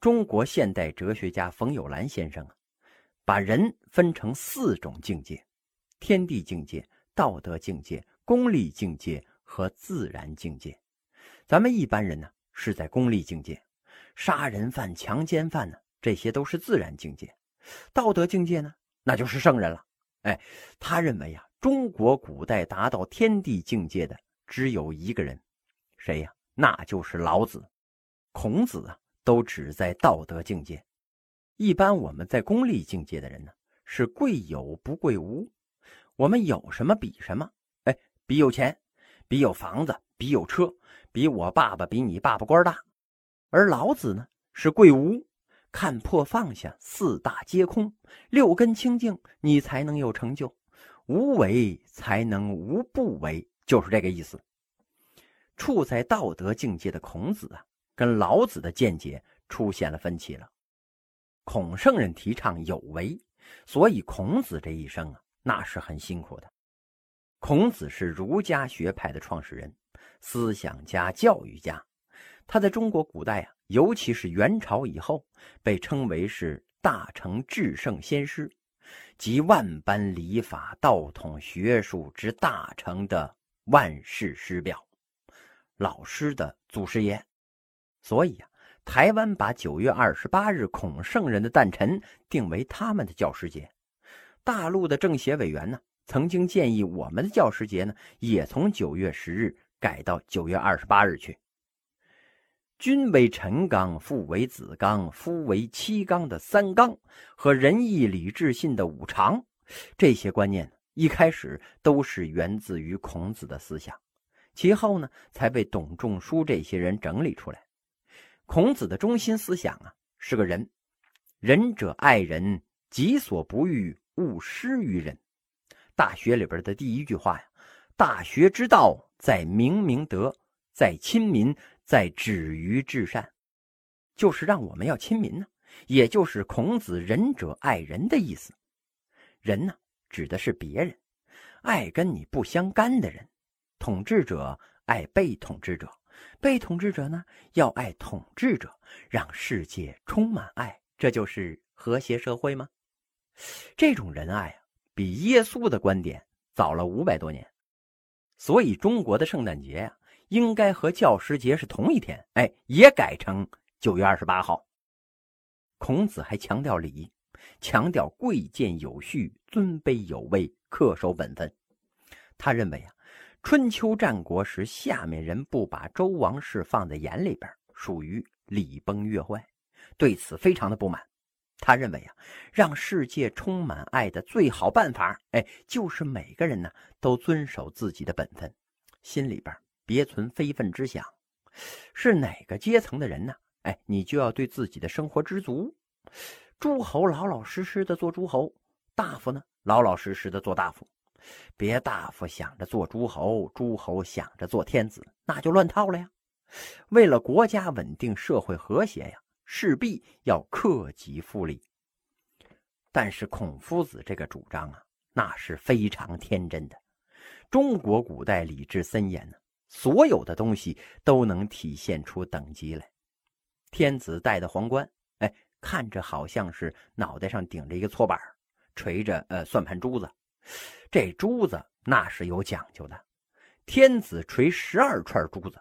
中国现代哲学家冯友兰先生啊，把人分成四种境界：天地境界、道德境界、功利境界和自然境界。咱们一般人呢是在功利境界，杀人犯、强奸犯呢，这些都是自然境界。道德境界呢，那就是圣人了。哎，他认为呀，中国古代达到天地境界的只有一个人，谁呀？那就是老子。孔子啊，都只在道德境界。一般我们在功利境界的人呢，是贵有不贵无。我们有什么比什么？哎，比有钱，比有房子，比有车，比我爸爸比你爸爸官大。而老子呢，是贵无，看破放下，四大皆空，六根清净，你才能有成就。无为才能无不为，就是这个意思。处在道德境界的孔子啊。跟老子的见解出现了分歧了。孔圣人提倡有为，所以孔子这一生啊，那是很辛苦的。孔子是儒家学派的创始人，思想家、教育家。他在中国古代啊，尤其是元朝以后，被称为是大成至圣先师，集万般礼法、道统学术之大成的万世师表，老师的祖师爷。所以呀，台湾把九月二十八日孔圣人的诞辰定为他们的教师节。大陆的政协委员呢，曾经建议我们的教师节呢，也从九月十日改到九月二十八日去。君为臣纲，父为子纲，夫为妻纲的三纲和仁义礼智信的五常，这些观念一开始都是源自于孔子的思想，其后呢，才被董仲舒这些人整理出来。孔子的中心思想啊，是个人，仁者爱人，己所不欲，勿施于人。大学里边的第一句话呀，大学之道在明明德，在亲民，在止于至善，就是让我们要亲民呢，也就是孔子仁者爱人的意思。人呢，指的是别人，爱跟你不相干的人，统治者爱被统治者。被统治者呢，要爱统治者，让世界充满爱，这就是和谐社会吗？这种仁爱啊，比耶稣的观点早了五百多年，所以中国的圣诞节呀，应该和教师节是同一天，哎，也改成九月二十八号。孔子还强调礼，强调贵贱有序，尊卑有位，恪守本分。他认为啊。春秋战国时，下面人不把周王室放在眼里边，属于礼崩乐坏，对此非常的不满。他认为啊，让世界充满爱的最好办法，哎，就是每个人呢都遵守自己的本分，心里边别存非分之想。是哪个阶层的人呢？哎，你就要对自己的生活知足。诸侯老老实实的做诸侯，大夫呢老老实实的做大夫。别大夫想着做诸侯，诸侯想着做天子，那就乱套了呀。为了国家稳定、社会和谐呀，势必要克己复礼。但是孔夫子这个主张啊，那是非常天真的。中国古代礼制森严呢，所有的东西都能体现出等级来。天子戴的皇冠，哎，看着好像是脑袋上顶着一个搓板，垂着呃算盘珠子。这珠子那是有讲究的，天子垂十二串珠子，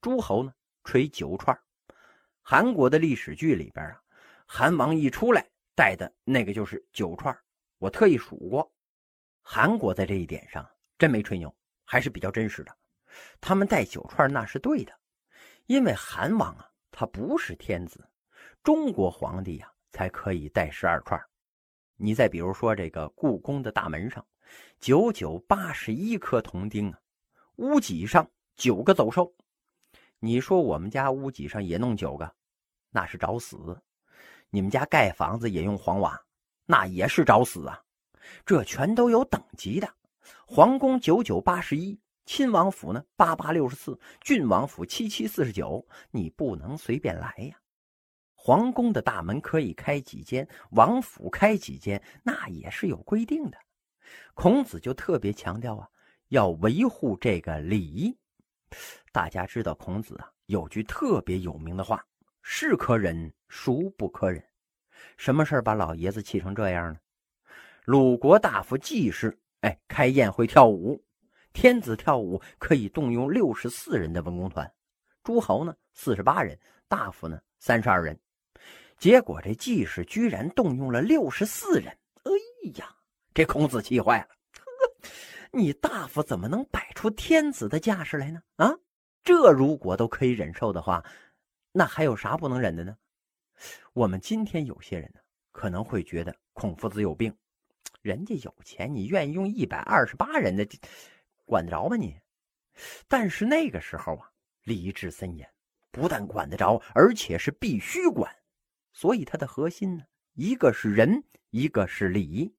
诸侯呢垂九串。韩国的历史剧里边啊，韩王一出来戴的那个就是九串，我特意数过。韩国在这一点上真没吹牛，还是比较真实的。他们戴九串那是对的，因为韩王啊他不是天子，中国皇帝呀才可以戴十二串。你再比如说这个故宫的大门上。九九八十一颗铜钉啊，屋脊上九个走兽。你说我们家屋脊上也弄九个，那是找死。你们家盖房子也用黄瓦，那也是找死啊。这全都有等级的。皇宫九九八十一，亲王府呢八八六十四，郡王府七七四十九。你不能随便来呀。皇宫的大门可以开几间，王府开几间，那也是有规定的。孔子就特别强调啊，要维护这个礼。大家知道孔子啊有句特别有名的话，是可忍，孰不可忍？什么事儿把老爷子气成这样呢？鲁国大夫季氏，哎，开宴会跳舞，天子跳舞可以动用六十四人的文工团，诸侯呢四十八人，大夫呢三十二人。结果这季氏居然动用了六十四人，哎呀，这孔子气坏了。你大夫怎么能摆出天子的架势来呢？啊，这如果都可以忍受的话，那还有啥不能忍的呢？我们今天有些人呢，可能会觉得孔夫子有病，人家有钱，你愿意用一百二十八人的，管得着吗你？但是那个时候啊，礼制森严，不但管得着，而且是必须管。所以它的核心呢，一个是仁，一个是礼。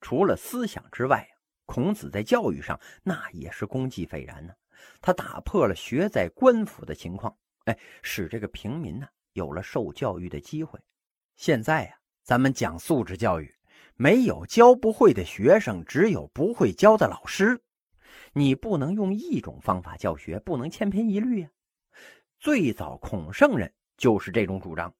除了思想之外，孔子在教育上那也是功绩斐然呢。他打破了学在官府的情况，哎，使这个平民呢有了受教育的机会。现在呀，咱们讲素质教育，没有教不会的学生，只有不会教的老师。你不能用一种方法教学，不能千篇一律呀。最早孔圣人就是这种主张。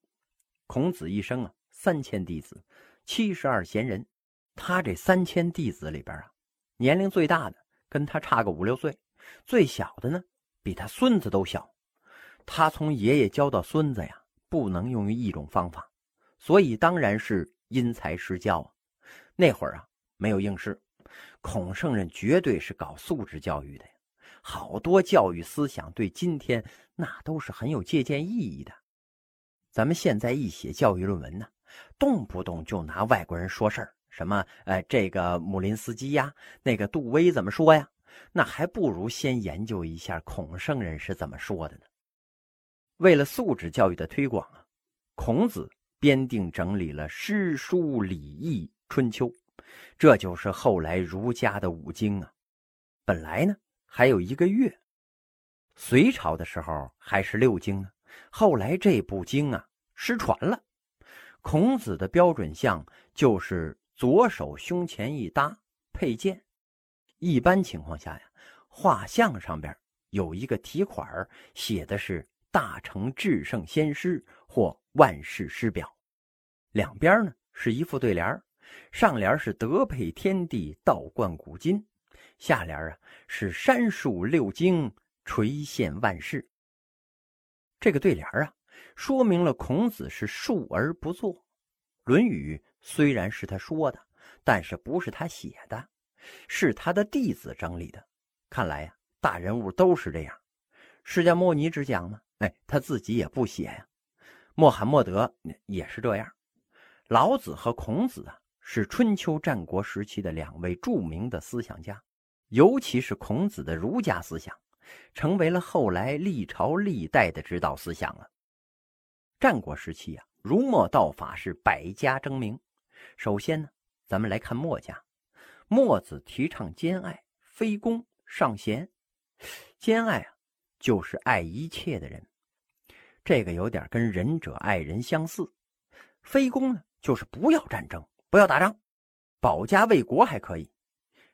孔子一生啊，三千弟子，七十二贤人。他这三千弟子里边啊，年龄最大的跟他差个五六岁，最小的呢比他孙子都小。他从爷爷教到孙子呀，不能用于一种方法，所以当然是因材施教啊。那会儿啊，没有应试，孔圣人绝对是搞素质教育的呀。好多教育思想对今天那都是很有借鉴意义的。咱们现在一写教育论文呢，动不动就拿外国人说事儿，什么呃，这个姆林斯基呀，那个杜威怎么说呀？那还不如先研究一下孔圣人是怎么说的呢。为了素质教育的推广啊，孔子编定整理了诗书礼易春秋，这就是后来儒家的五经啊。本来呢还有一个月，隋朝的时候还是六经呢。后来这部经啊失传了。孔子的标准像就是左手胸前一搭佩剑。一般情况下呀，画像上边有一个题款写的是“大成至圣先师”或“万世师表”，两边呢是一副对联上联是“德配天地，道贯古今”，下联啊是“山树六经，垂现万世”。这个对联啊，说明了孔子是述而不作。《论语》虽然是他说的，但是不是他写的，是他的弟子整理的。看来呀，大人物都是这样。释迦牟尼只讲呢，哎，他自己也不写呀。穆罕默德也是这样。老子和孔子啊，是春秋战国时期的两位著名的思想家，尤其是孔子的儒家思想。成为了后来历朝历代的指导思想了。战国时期啊，儒墨道法是百家争鸣。首先呢，咱们来看墨家，墨子提倡兼爱，非攻尚贤。兼爱啊，就是爱一切的人，这个有点跟仁者爱人相似。非攻呢，就是不要战争，不要打仗，保家卫国还可以。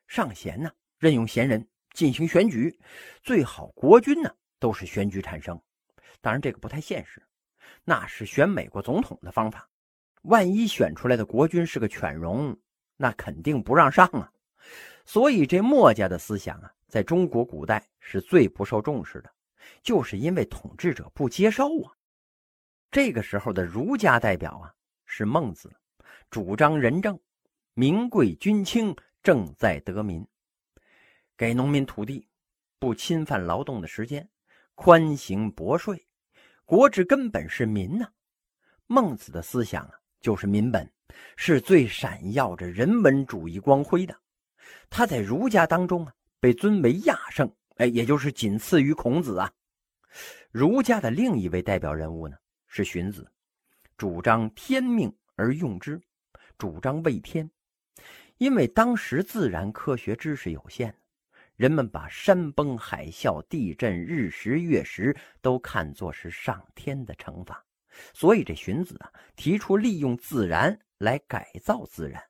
尚贤呢，任用贤人。进行选举，最好国君呢都是选举产生，当然这个不太现实，那是选美国总统的方法。万一选出来的国君是个犬戎，那肯定不让上啊。所以这墨家的思想啊，在中国古代是最不受重视的，就是因为统治者不接受啊。这个时候的儒家代表啊是孟子，主张仁政，民贵君轻，正在得民。给农民土地，不侵犯劳动的时间，宽刑薄税，国之根本是民呐。孟子的思想啊，就是民本，是最闪耀着人文主义光辉的。他在儒家当中啊，被尊为亚圣，哎，也就是仅次于孔子啊。儒家的另一位代表人物呢，是荀子，主张天命而用之，主张为天，因为当时自然科学知识有限。人们把山崩、海啸、地震、日食、月食都看作是上天的惩罚，所以这荀子啊提出利用自然来改造自然。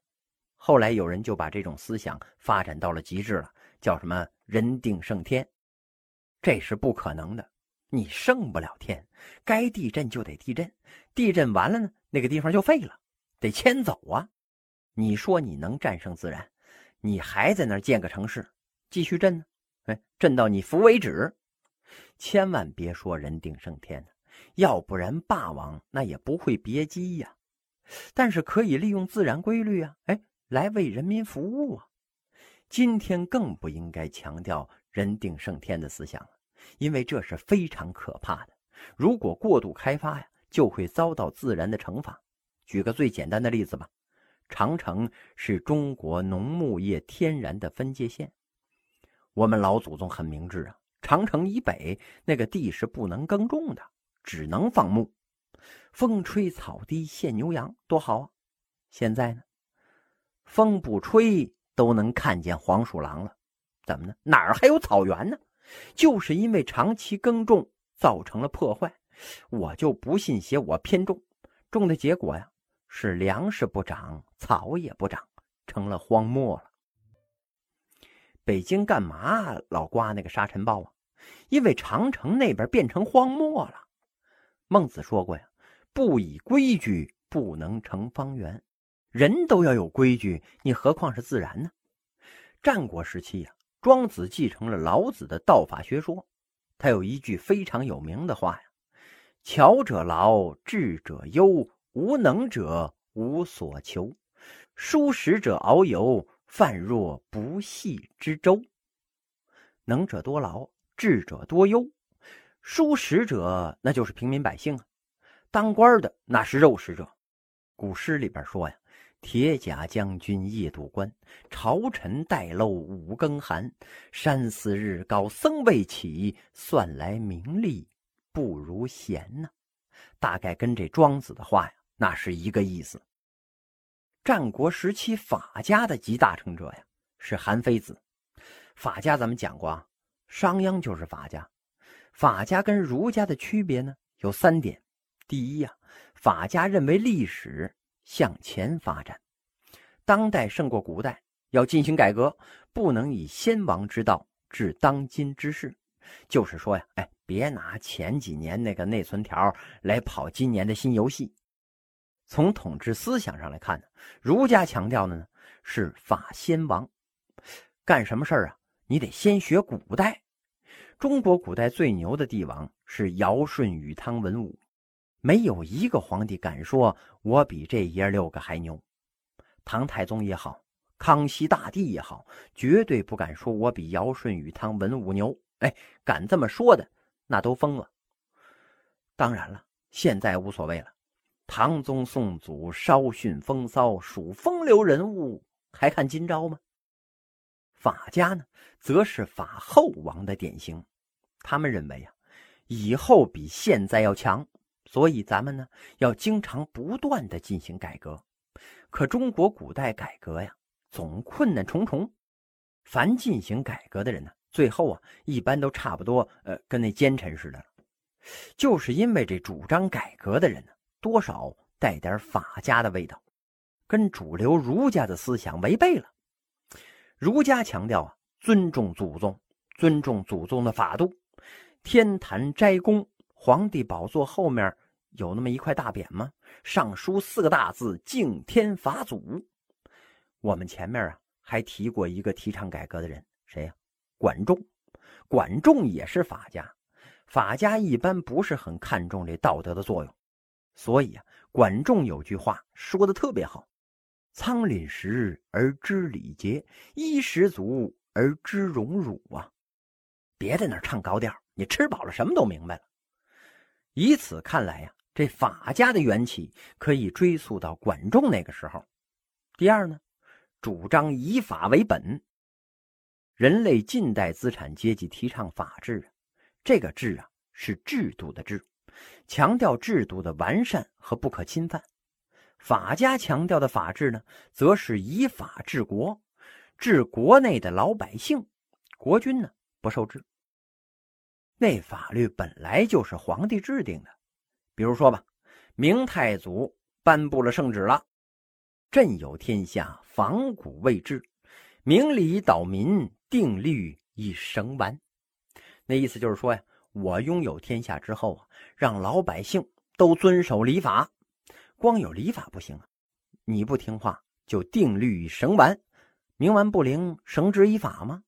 后来有人就把这种思想发展到了极致了，叫什么“人定胜天”。这是不可能的。你胜不了天，该地震就得地震，地震完了呢，那个地方就废了，得迁走啊。你说你能战胜自然，你还在那儿建个城市，继续震呢？哎，震到你服为止。千万别说人定胜天，要不然霸王那也不会别姬呀。但是可以利用自然规律啊，哎，来为人民服务啊。今天更不应该强调人定胜天的思想了。因为这是非常可怕的，如果过度开发呀，就会遭到自然的惩罚。举个最简单的例子吧，长城是中国农牧业天然的分界线。我们老祖宗很明智啊，长城以北那个地是不能耕种的，只能放牧，风吹草低见牛羊，多好啊！现在呢，风不吹都能看见黄鼠狼了，怎么呢？哪儿还有草原呢？就是因为长期耕种造成了破坏，我就不信邪我偏种，种的结果呀是粮食不长，草也不长，成了荒漠了。北京干嘛老刮那个沙尘暴啊？因为长城那边变成荒漠了。孟子说过呀：“不以规矩，不能成方圆。”人都要有规矩，你何况是自然呢？战国时期呀。庄子继承了老子的道法学说，他有一句非常有名的话呀：“巧者劳，智者忧，无能者无所求，疏食者遨游，泛若不系之舟。”能者多劳，智者多忧，疏食者那就是平民百姓啊，当官的那是肉食者。古诗里边说呀。铁甲将军夜渡关，朝臣待漏五更寒。山寺日高僧未起，算来名利不如闲呢。大概跟这庄子的话呀，那是一个意思。战国时期法家的集大成者呀，是韩非子。法家咱们讲过啊，商鞅就是法家。法家跟儒家的区别呢，有三点。第一呀，法家认为历史。向前发展，当代胜过古代，要进行改革，不能以先王之道治当今之事。就是说呀，哎，别拿前几年那个内存条来跑今年的新游戏。从统治思想上来看呢，儒家强调的呢是法先王，干什么事儿啊？你得先学古代。中国古代最牛的帝王是尧舜禹汤文武。没有一个皇帝敢说我比这爷六个还牛，唐太宗也好，康熙大帝也好，绝对不敢说我比尧舜禹汤文武牛。哎，敢这么说的，那都疯了。当然了，现在无所谓了。唐宗宋祖稍逊风骚，属风流人物，还看今朝吗？法家呢，则是法后王的典型。他们认为啊，以后比现在要强。所以咱们呢要经常不断的进行改革，可中国古代改革呀总困难重重。凡进行改革的人呢，最后啊一般都差不多，呃，跟那奸臣似的。就是因为这主张改革的人呢，多少带点法家的味道，跟主流儒家的思想违背了。儒家强调啊尊重祖宗，尊重祖宗的法度，天坛斋宫，皇帝宝座后面。有那么一块大匾吗？上书四个大字“敬天法祖”。我们前面啊还提过一个提倡改革的人，谁呀？管仲。管仲也是法家，法家一般不是很看重这道德的作用，所以啊，管仲有句话说的特别好：“仓廪实而知礼节，衣食足而知荣辱啊。”别在那唱高调，你吃饱了什么都明白了。以此看来呀。这法家的缘起可以追溯到管仲那个时候。第二呢，主张以法为本。人类近代资产阶级提倡法治，这个治啊是制度的治，强调制度的完善和不可侵犯。法家强调的法治呢，则是以法治国，治国内的老百姓，国君呢不受制。那法律本来就是皇帝制定的。比如说吧，明太祖颁布了圣旨了：“朕有天下，仿古未治，明理导民，定律以绳完。”那意思就是说呀，我拥有天下之后啊，让老百姓都遵守礼法。光有礼法不行啊，你不听话就定律绳完，冥顽不灵，绳之以法吗？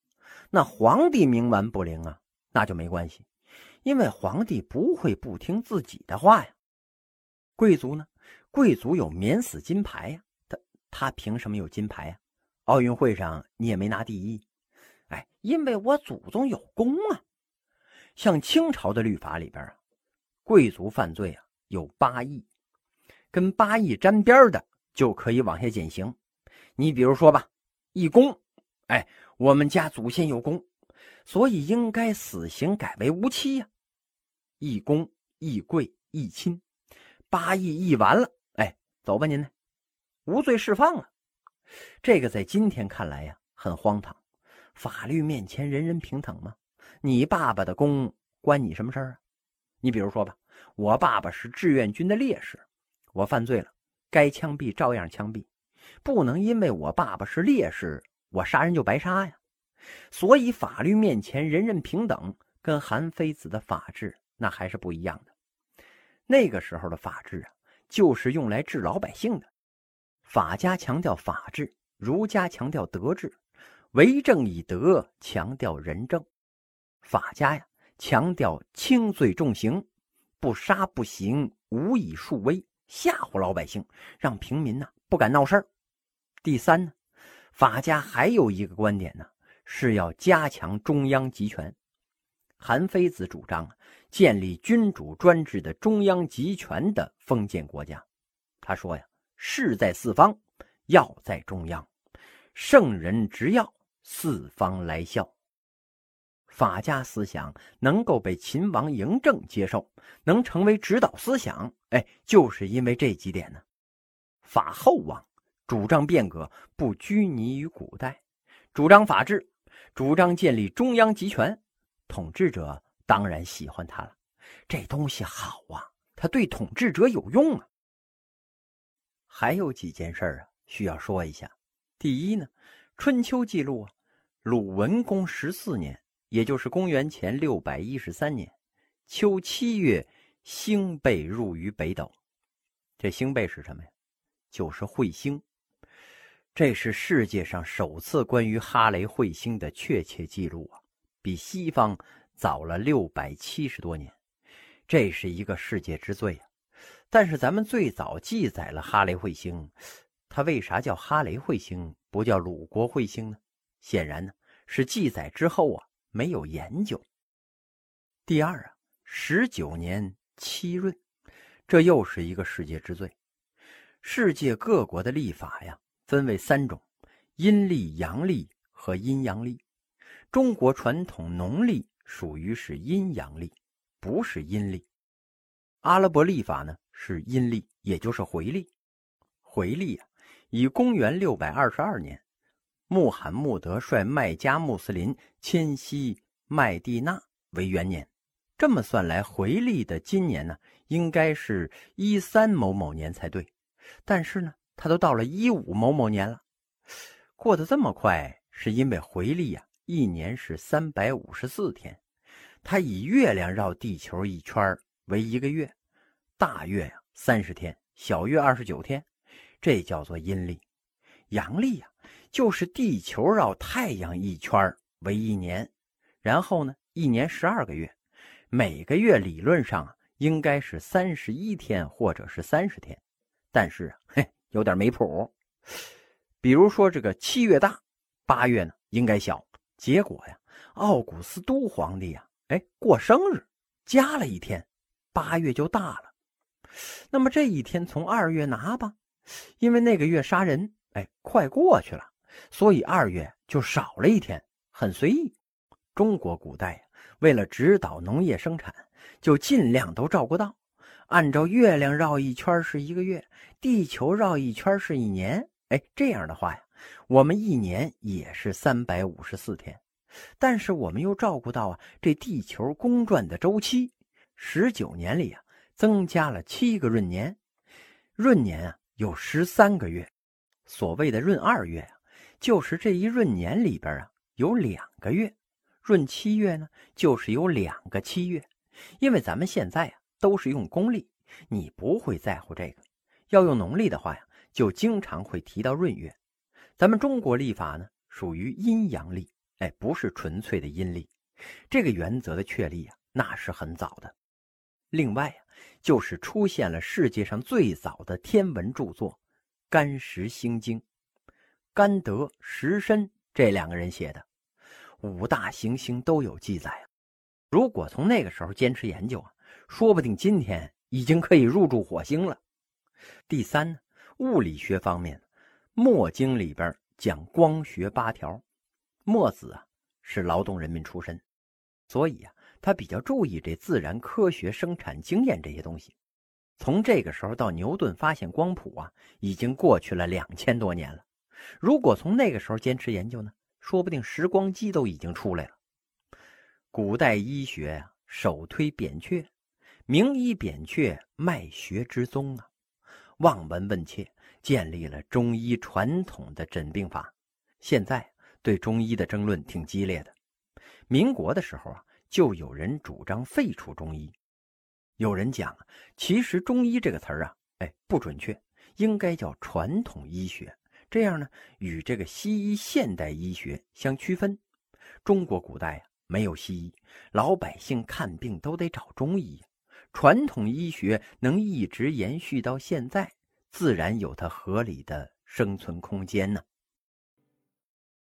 那皇帝冥顽不灵啊，那就没关系，因为皇帝不会不听自己的话呀。贵族呢？贵族有免死金牌呀，他他凭什么有金牌呀？奥运会上你也没拿第一，哎，因为我祖宗有功啊。像清朝的律法里边啊，贵族犯罪啊有八义，跟八义沾边的就可以往下减刑。你比如说吧，义公，哎，我们家祖先有功，所以应该死刑改为无期呀。义公、义贵、义亲，八义义完了，哎，走吧您呢，无罪释放了。这个在今天看来呀，很荒唐。法律面前人人平等吗？你爸爸的功关你什么事儿啊？你比如说吧，我爸爸是志愿军的烈士，我犯罪了，该枪毙照样枪毙，不能因为我爸爸是烈士，我杀人就白杀呀。所以法律面前人人平等，跟韩非子的法治那还是不一样的。那个时候的法治啊，就是用来治老百姓的。法家强调法治，儒家强调德治，为政以德，强调仁政。法家呀，强调轻罪重刑，不杀不行，无以树威，吓唬老百姓，让平民呢不敢闹事儿。第三呢，法家还有一个观点呢，是要加强中央集权。韩非子主张啊建立君主专制的中央集权的封建国家。他说呀，势在四方，要在中央，圣人执要，四方来效。法家思想能够被秦王嬴政接受，能成为指导思想，哎，就是因为这几点呢。法后王主张变革，不拘泥于古代，主张法治，主张建立中央集权，统治者当然喜欢他了。这东西好啊，他对统治者有用啊。还有几件事啊，需要说一下。第一呢，《春秋》记录啊，鲁文公十四年。也就是公元前六百一十三年秋七月，星贝入于北斗。这星贝是什么呀？就是彗星。这是世界上首次关于哈雷彗星的确切记录啊，比西方早了六百七十多年。这是一个世界之最啊！但是咱们最早记载了哈雷彗星，它为啥叫哈雷彗星，不叫鲁国彗星呢？显然呢，是记载之后啊。没有研究。第二啊，十九年七闰，这又是一个世界之最。世界各国的历法呀，分为三种：阴历、阳历和阴阳历。中国传统农历属于是阴阳历，不是阴历。阿拉伯历法呢是阴历，也就是回历。回历啊，以公元六百二十二年。穆罕默德率麦加穆斯林迁徙麦地那为元年，这么算来，回历的今年呢，应该是一三某某年才对。但是呢，他都到了一五某某年了，过得这么快，是因为回历呀，一年是三百五十四天，他以月亮绕地球一圈为一个月，大月呀三十天，小月二十九天，这叫做阴历。阳历呀。就是地球绕太阳一圈为一年，然后呢，一年十二个月，每个月理论上应该是三十一天或者是三十天，但是嘿，有点没谱。比如说这个七月大，八月呢应该小，结果呀，奥古斯都皇帝呀，哎过生日加了一天，八月就大了。那么这一天从二月拿吧，因为那个月杀人，哎，快过去了。所以二月就少了一天，很随意。中国古代为了指导农业生产，就尽量都照顾到，按照月亮绕一圈是一个月，地球绕一圈是一年。哎，这样的话呀，我们一年也是三百五十四天。但是我们又照顾到啊，这地球公转的周期，十九年里啊，增加了七个闰年，闰年啊有十三个月，所谓的闰二月啊。就是这一闰年里边啊，有两个月，闰七月呢，就是有两个七月，因为咱们现在啊都是用公历，你不会在乎这个。要用农历的话呀，就经常会提到闰月。咱们中国历法呢属于阴阳历，哎，不是纯粹的阴历。这个原则的确立啊，那是很早的。另外啊，就是出现了世界上最早的天文著作《干石星经》，甘德、石申这两个人写的，五大行星都有记载啊。如果从那个时候坚持研究啊，说不定今天已经可以入驻火星了。第三呢，物理学方面，《墨经》里边讲光学八条，墨子啊是劳动人民出身，所以啊。他比较注意这自然科学生产经验这些东西。从这个时候到牛顿发现光谱啊，已经过去了两千多年了。如果从那个时候坚持研究呢，说不定时光机都已经出来了。古代医学呀，首推扁鹊，名医扁鹊，脉学之宗啊。望闻问切，建立了中医传统的诊病法。现在对中医的争论挺激烈的。民国的时候啊。就有人主张废除中医，有人讲啊，其实中医这个词儿啊，哎不准确，应该叫传统医学，这样呢与这个西医现代医学相区分。中国古代啊没有西医，老百姓看病都得找中医，传统医学能一直延续到现在，自然有它合理的生存空间呢。